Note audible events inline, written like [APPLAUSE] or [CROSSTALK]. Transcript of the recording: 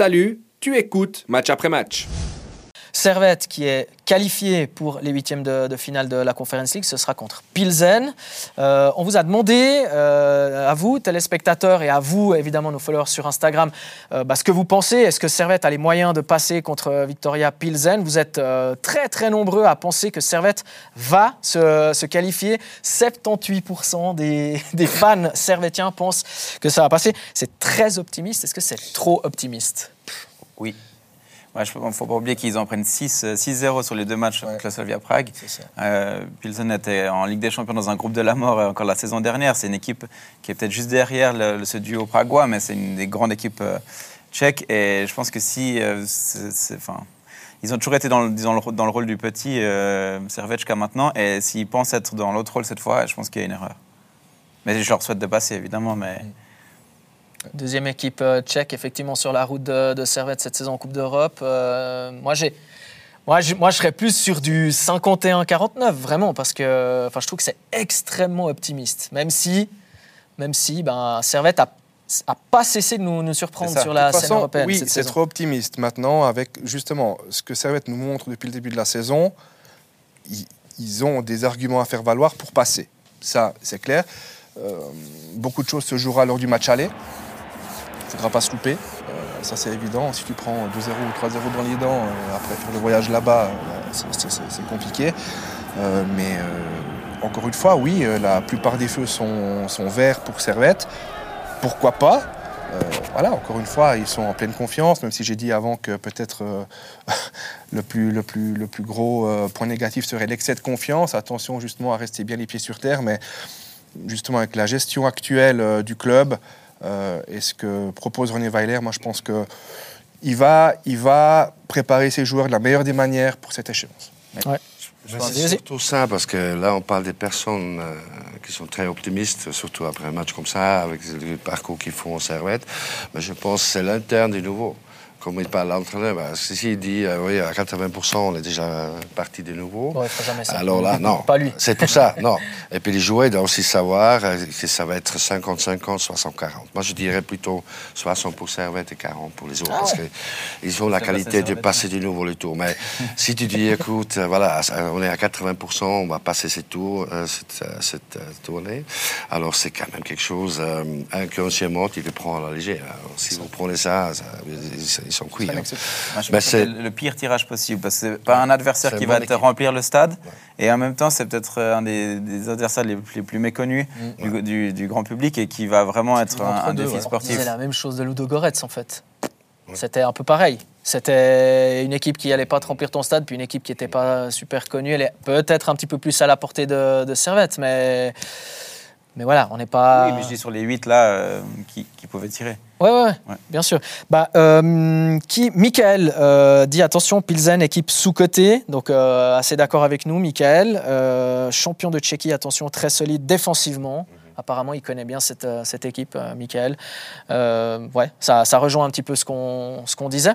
Salut, tu écoutes match après match. Servette qui est qualifié pour les huitièmes de, finale de la Conference League, ce sera contre Pilsen. Euh, on vous a demandé, euh, à vous, téléspectateurs, et à vous, évidemment, nos followers sur Instagram, euh, bah, ce que vous pensez. Est-ce que Servette a les moyens de passer contre Victoria Pilsen? Vous êtes très, très nombreux à penser que Servette va se, qualifier. 78% des, [LAUGHS] des fans servettiens pensent que ça va passer. C'est très optimiste. Est-ce que c'est trop optimiste? Oui. Il ne faut pas oublier qu'ils en prennent 6-0 euh, sur les deux matchs avec la Slavia Prague. Euh, Pilsen était en Ligue des Champions dans un groupe de la mort euh, encore la saison dernière. C'est une équipe qui est peut-être juste derrière ce duo pragois, mais c'est une des grandes équipes tchèques. Et je pense que si. enfin, ils ont toujours été dans le, dans le, rôle du petit euh, jusqu'à maintenant. Et s'ils pensent être dans l'autre rôle cette fois, je pense qu'il y a une erreur. Mais je leur souhaite de passer, évidemment. Mais. Deuxième équipe euh, tchèque, effectivement, sur la route de, Servette cette saison en Coupe d'Europe. Euh, moi, j'ai. Moi je, moi, je serais plus sur du 51-49, vraiment, parce que enfin, je trouve que c'est extrêmement optimiste. Même si, même si ben, Servette n'a a pas cessé de nous, surprendre sur la scène européenne. Oui, c'est trop optimiste. Maintenant, avec justement ce que Servette nous montre depuis le début de la saison, ils, ils ont des arguments à faire valoir pour passer. Ça, c'est clair. Euh, beaucoup de choses se jouera lors du match aller faudra pas se louper. Euh, ça, c'est évident. Si tu prends 2-0 ou 3-0 dans les dents, euh, après faire le voyage là-bas, euh, c'est compliqué. mais encore une fois, oui, la plupart des feux sont, verts pour Servette. Pourquoi pas? Voilà, encore une fois, ils sont en pleine confiance, même si j'ai dit avant que peut-être [LAUGHS] le, plus, le, plus, le plus gros point négatif serait l'excès de confiance. Attention justement à rester bien les pieds sur terre, mais justement avec la gestion actuelle du club, euh, et ce que propose René Weiler, moi je pense qu'il va, il va préparer ses joueurs de la meilleure des manières pour cette échéance. C'est surtout ça, parce que là, on parle des personnes euh, qui sont très optimistes, surtout après un match comme ça, avec le parcours qu'ils font en servette. Mais je pense que c'est l'interne du nouveau comme il parle l'entraîneur, bah, si il dit euh, oui, à 80%, on est déjà parti de nouveau. Alors là, non. [LAUGHS] Pas lui. C'est tout ça, non. Et puis les joueurs doivent aussi savoir euh, que ça va être 50-50, 60-40. Moi, je dirais plutôt 60 pour Servette et 40 pour les autres, ah parce qu'ils ont la qualité de passer de nouveau les tours. Mais [LAUGHS] si tu dis, écoute, euh, voilà, on est à 80%, on va passer ces tours, cette, cette tournée, alors c'est quand même quelque chose, inconsciemment, tu le prends à la légère. si vous prenez ça, ça ils sont. Hein. c'est le pire tirage possible parce que c'est pas un adversaire qui va te remplir le stade et en même temps c'est peut-être euh, un des, adversaires les plus, méconnus mm. du, grand public et qui va vraiment être un, défi sportif. C'est la même chose de Ludo Goretz en fait. C'était un peu pareil. C'était une équipe qui n'allait pas te remplir ton stade, puis une équipe qui n'était pas super connue. Elle est peut-être un petit peu plus à la portée de, de Servette, mais mais voilà, on n'est pas. Oui, mais je dis sur les 8 là euh, qui, pouvaient tirer. Ouais, ouais, ouais, bien sûr. Bah, euh, qui, Michael euh, dit attention, Pilsen, équipe sous-cotée, donc assez d'accord avec nous, Michael. champion de Tchéquie, attention, très solide défensivement. Apparemment, il connaît bien cette, cette équipe, Michael. ouais, ça, ça rejoint un petit peu ce qu'on qu'on disait.